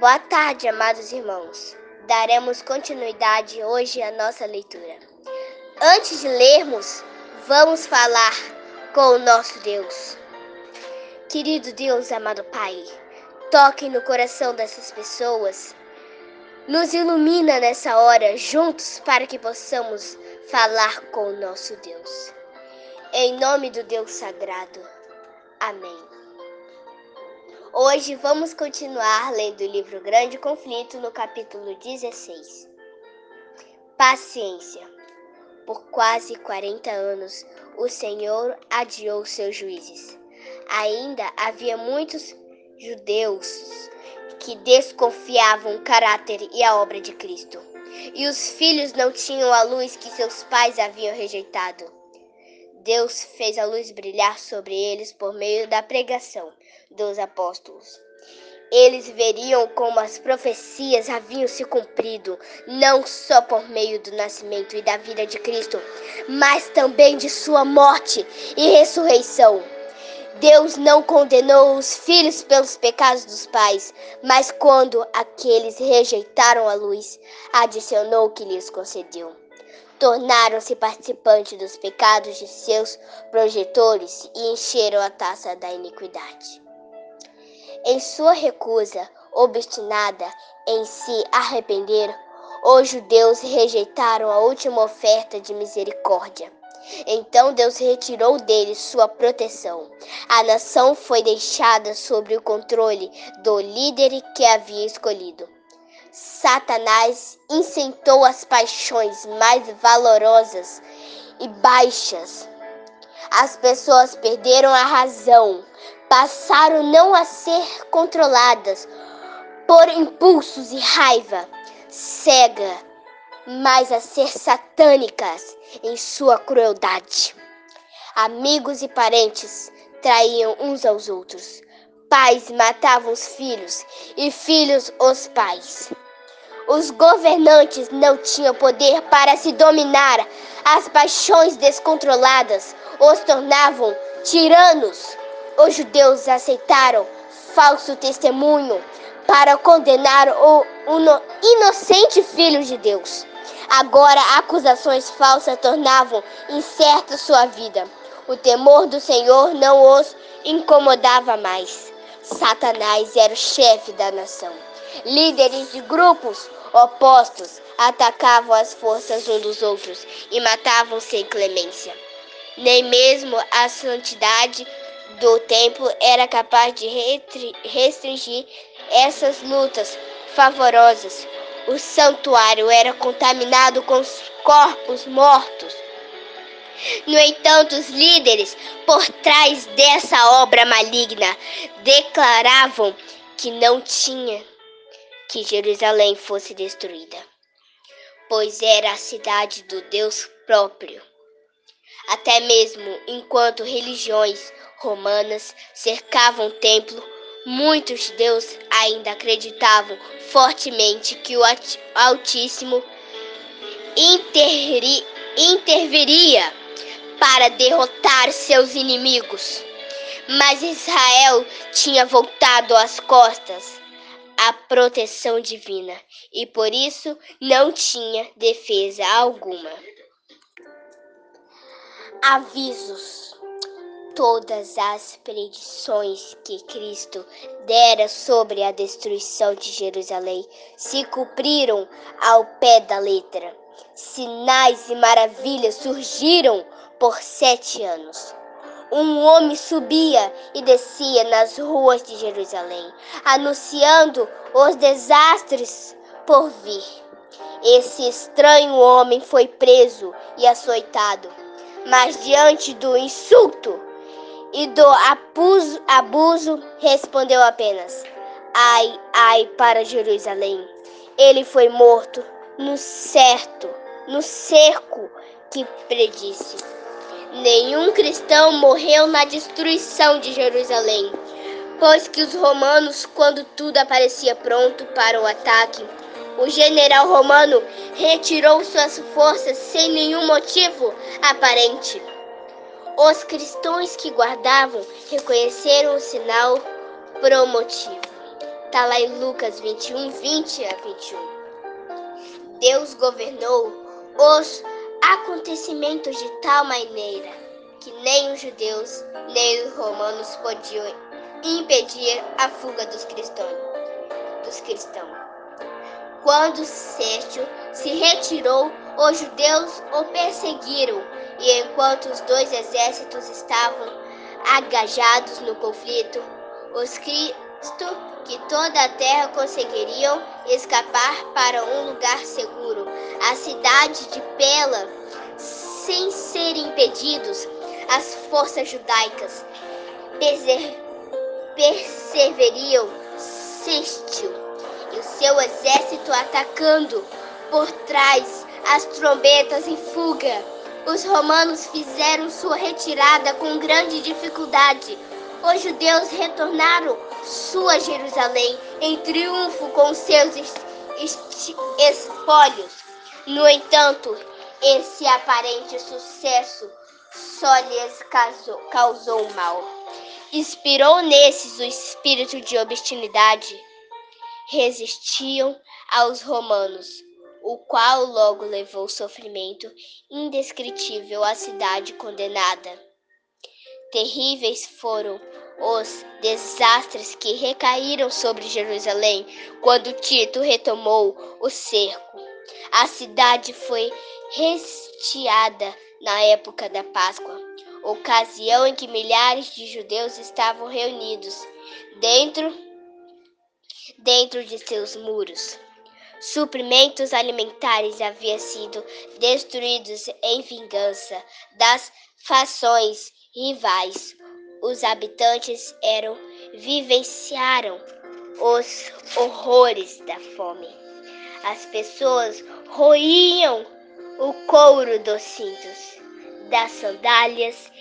Boa tarde, amados irmãos. Daremos continuidade hoje à nossa leitura. Antes de lermos, vamos falar com o nosso Deus. Querido Deus, amado Pai, toque no coração dessas pessoas. Nos ilumina nessa hora juntos para que possamos falar com o nosso Deus. Em nome do Deus sagrado. Amém. Hoje vamos continuar lendo o livro Grande Conflito no capítulo 16. Paciência. Por quase 40 anos, o Senhor adiou seus juízes. Ainda havia muitos judeus que desconfiavam o caráter e a obra de Cristo. E os filhos não tinham a luz que seus pais haviam rejeitado. Deus fez a luz brilhar sobre eles por meio da pregação dos apóstolos. Eles veriam como as profecias haviam se cumprido, não só por meio do nascimento e da vida de Cristo, mas também de sua morte e ressurreição. Deus não condenou os filhos pelos pecados dos pais, mas quando aqueles rejeitaram a luz, adicionou o que lhes concedeu. Tornaram-se participantes dos pecados de seus projetores e encheram a taça da iniquidade. Em sua recusa obstinada em se arrepender, os judeus rejeitaram a última oferta de misericórdia então Deus retirou deles sua proteção. A nação foi deixada sob o controle do líder que havia escolhido. Satanás incentou as paixões mais valorosas e baixas. As pessoas perderam a razão, passaram não a ser controladas por impulsos e raiva cega mas a ser satânicas em sua crueldade. Amigos e parentes traíam uns aos outros. Pais matavam os filhos e filhos os pais. Os governantes não tinham poder para se dominar. As paixões descontroladas os tornavam tiranos. Os judeus aceitaram falso testemunho para condenar o inocente filho de Deus. Agora acusações falsas tornavam incerta sua vida. O temor do Senhor não os incomodava mais. Satanás era o chefe da nação. Líderes de grupos opostos atacavam as forças uns dos outros e matavam sem clemência. Nem mesmo a santidade do templo era capaz de restringir essas lutas favorosas o santuário era contaminado com os corpos mortos. No entanto, os líderes por trás dessa obra maligna declaravam que não tinha que Jerusalém fosse destruída, pois era a cidade do Deus próprio. Até mesmo enquanto religiões romanas cercavam o templo, Muitos judeus ainda acreditavam fortemente que o Altíssimo interri, interviria para derrotar seus inimigos. Mas Israel tinha voltado as costas à proteção divina e por isso não tinha defesa alguma. Avisos todas as predições que Cristo dera sobre a destruição de Jerusalém se cumpriram ao pé da letra. Sinais e maravilhas surgiram por sete anos. Um homem subia e descia nas ruas de Jerusalém, anunciando os desastres por vir. Esse estranho homem foi preso e açoitado, mas diante do insulto e do abuso, abuso respondeu apenas: Ai, ai para Jerusalém. Ele foi morto no certo, no cerco que predisse. Nenhum cristão morreu na destruição de Jerusalém, pois que os romanos, quando tudo aparecia pronto para o ataque, o general romano retirou suas forças sem nenhum motivo aparente. Os cristãos que guardavam reconheceram o sinal promotivo. Está lá em Lucas 21, 20 a 21. Deus governou os acontecimentos de tal maneira que nem os judeus nem os romanos podiam impedir a fuga dos cristãos. Dos cristãos. Quando Sérgio se retirou, os judeus o perseguiram, e enquanto os dois exércitos estavam agajados no conflito, os Cristo que toda a terra conseguiriam escapar para um lugar seguro, a cidade de Pela, sem serem impedidos, as forças judaicas perseveriam Sestil e o seu exército atacando por trás as trombetas em fuga. Os romanos fizeram sua retirada com grande dificuldade. Os judeus retornaram sua Jerusalém em triunfo com seus espólios. No entanto, esse aparente sucesso só lhes causou, causou mal. Inspirou nesses o espírito de obstinidade. Resistiam aos romanos, o qual logo levou sofrimento indescritível à cidade condenada. Terríveis foram os desastres que recaíram sobre Jerusalém quando Tito retomou o cerco. A cidade foi restiada na época da Páscoa, ocasião em que milhares de judeus estavam reunidos dentro dentro de seus muros. Suprimentos alimentares haviam sido destruídos em vingança das fações rivais os habitantes eram vivenciaram os horrores da fome. As pessoas roíam o couro dos cintos, das sandálias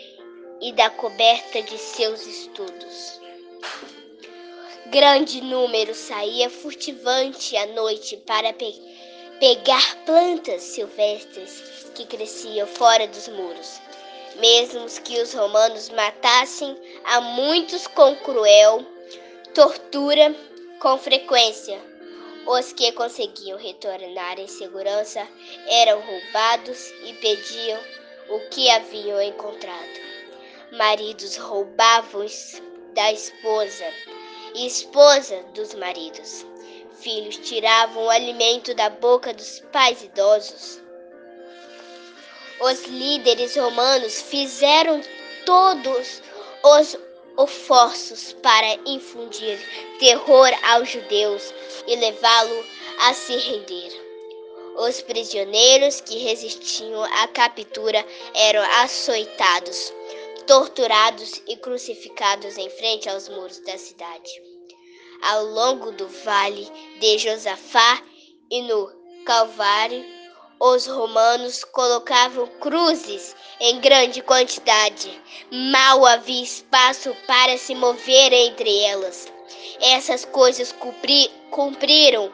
e da coberta de seus estudos. Grande número saía furtivante à noite para pe pegar plantas silvestres que cresciam fora dos muros mesmo que os romanos matassem a muitos com cruel tortura com frequência. Os que conseguiam retornar em segurança eram roubados e pediam o que haviam encontrado. Maridos roubavam da esposa e esposa dos maridos. Filhos tiravam o alimento da boca dos pais idosos os líderes romanos fizeram todos os esforços para infundir terror aos judeus e levá-lo a se render. Os prisioneiros que resistiam à captura eram açoitados, torturados e crucificados em frente aos muros da cidade. Ao longo do vale de Josafá e no Calvário, os romanos colocavam cruzes em grande quantidade. Mal havia espaço para se mover entre elas. Essas coisas cumpri cumpriram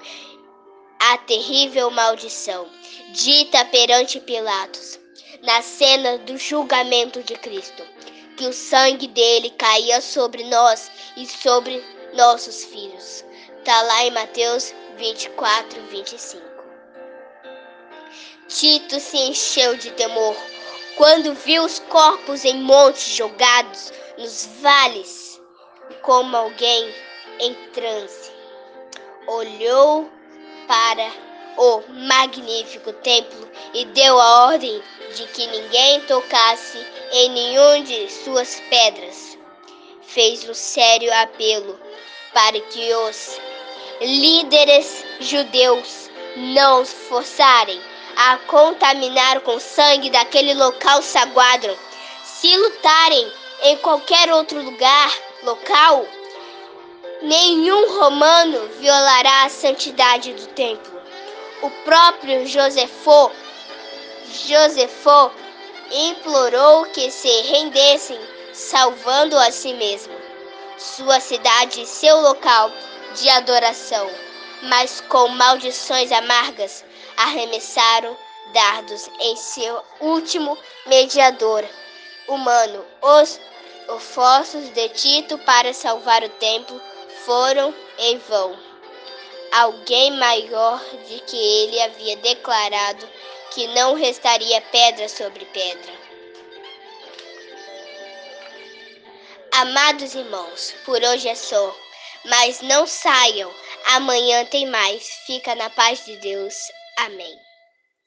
a terrível maldição dita perante Pilatos na cena do julgamento de Cristo, que o sangue dele caía sobre nós e sobre nossos filhos. Está lá em Mateus 24, 25. Tito se encheu de temor quando viu os corpos em montes jogados nos vales, como alguém em transe. Olhou para o magnífico templo e deu a ordem de que ninguém tocasse em nenhum de suas pedras. Fez um sério apelo para que os líderes judeus não se forçarem a contaminar com sangue daquele local sagrado. Se lutarem em qualquer outro lugar, local, nenhum romano violará a santidade do templo. O próprio Josefo, Josefo implorou que se rendessem, salvando a si mesmo, sua cidade e seu local de adoração, mas com maldições amargas arremessaram dardos em seu último mediador humano. Os esforços de Tito para salvar o templo foram em vão. Alguém maior de que ele havia declarado que não restaria pedra sobre pedra. Amados irmãos, por hoje é só, mas não saiam, amanhã tem mais. Fica na paz de Deus. Amém.